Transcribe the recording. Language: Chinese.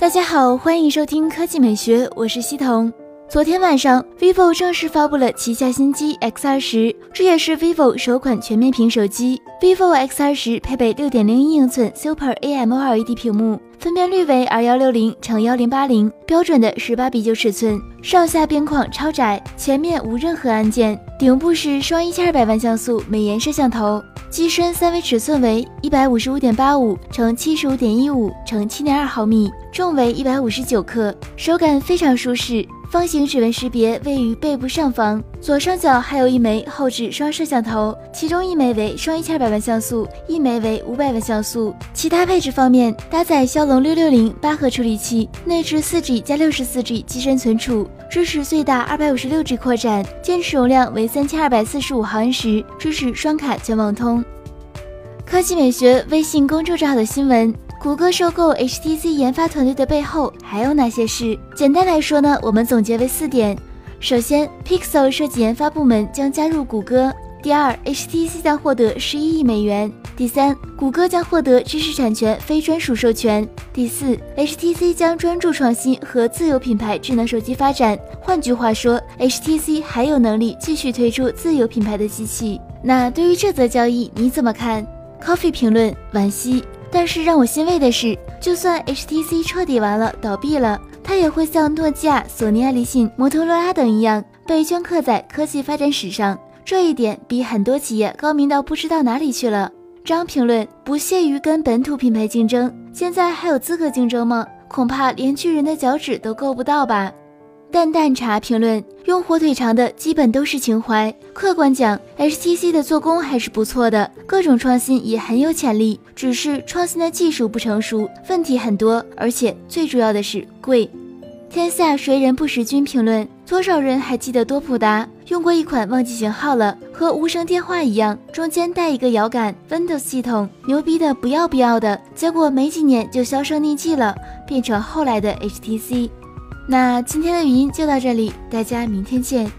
大家好，欢迎收听科技美学，我是西彤。昨天晚上，vivo 正式发布了旗下新机 X 二十，这也是 vivo 首款全面屏手机。vivo X 二十配备六点零一英寸 Super AMOLED 屏幕，分辨率为二幺六零乘幺零八零，标准的十八比九尺寸，上下边框超窄，前面无任何按键，顶部是双一千二百万像素美颜摄像头。机身三维尺寸为一百五十五点八五乘七十五点一五乘七点二毫米，重为一百五十九克，手感非常舒适。方形指纹识别位于背部上方，左上角还有一枚后置双摄像头，其中一枚为双一千二百万像素，一枚为五百万像素。其他配置方面，搭载骁龙六六零八核处理器，内置四 G 加六十四 G 机身存储，支持最大二百五十六 G 扩展，电池容量为三千二百四十五毫安时，支持双卡全网通。科技美学微信公众号的新闻。谷歌收购 HTC 研发团队的背后还有哪些事？简单来说呢，我们总结为四点：首先，Pixel 设计研发部门将加入谷歌；第二，HTC 将获得十一亿美元；第三，谷歌将获得知识产权非专属授权；第四，HTC 将专注创新和自有品牌智能手机发展。换句话说，HTC 还有能力继续推出自有品牌的机器。那对于这则交易你怎么看？Coffee 评论：惋惜。但是让我欣慰的是，就算 HTC 彻底完了、倒闭了，它也会像诺基亚、索尼、爱立信、摩托罗拉等一样，被镌刻在科技发展史上。这一点比很多企业高明到不知道哪里去了。张评论不屑于跟本土品牌竞争，现在还有资格竞争吗？恐怕连巨人的脚趾都够不到吧。蛋蛋茶评论：用火腿肠的基本都是情怀。客观讲，HTC 的做工还是不错的，各种创新也很有潜力，只是创新的技术不成熟，问题很多，而且最主要的是贵。天下谁人不识君评论：多少人还记得多普达？用过一款忘记型号了，和无声电话一样，中间带一个摇杆，Windows 系统，牛逼的不要不要的，结果没几年就销声匿迹了，变成后来的 HTC。那今天的语音就到这里，大家明天见。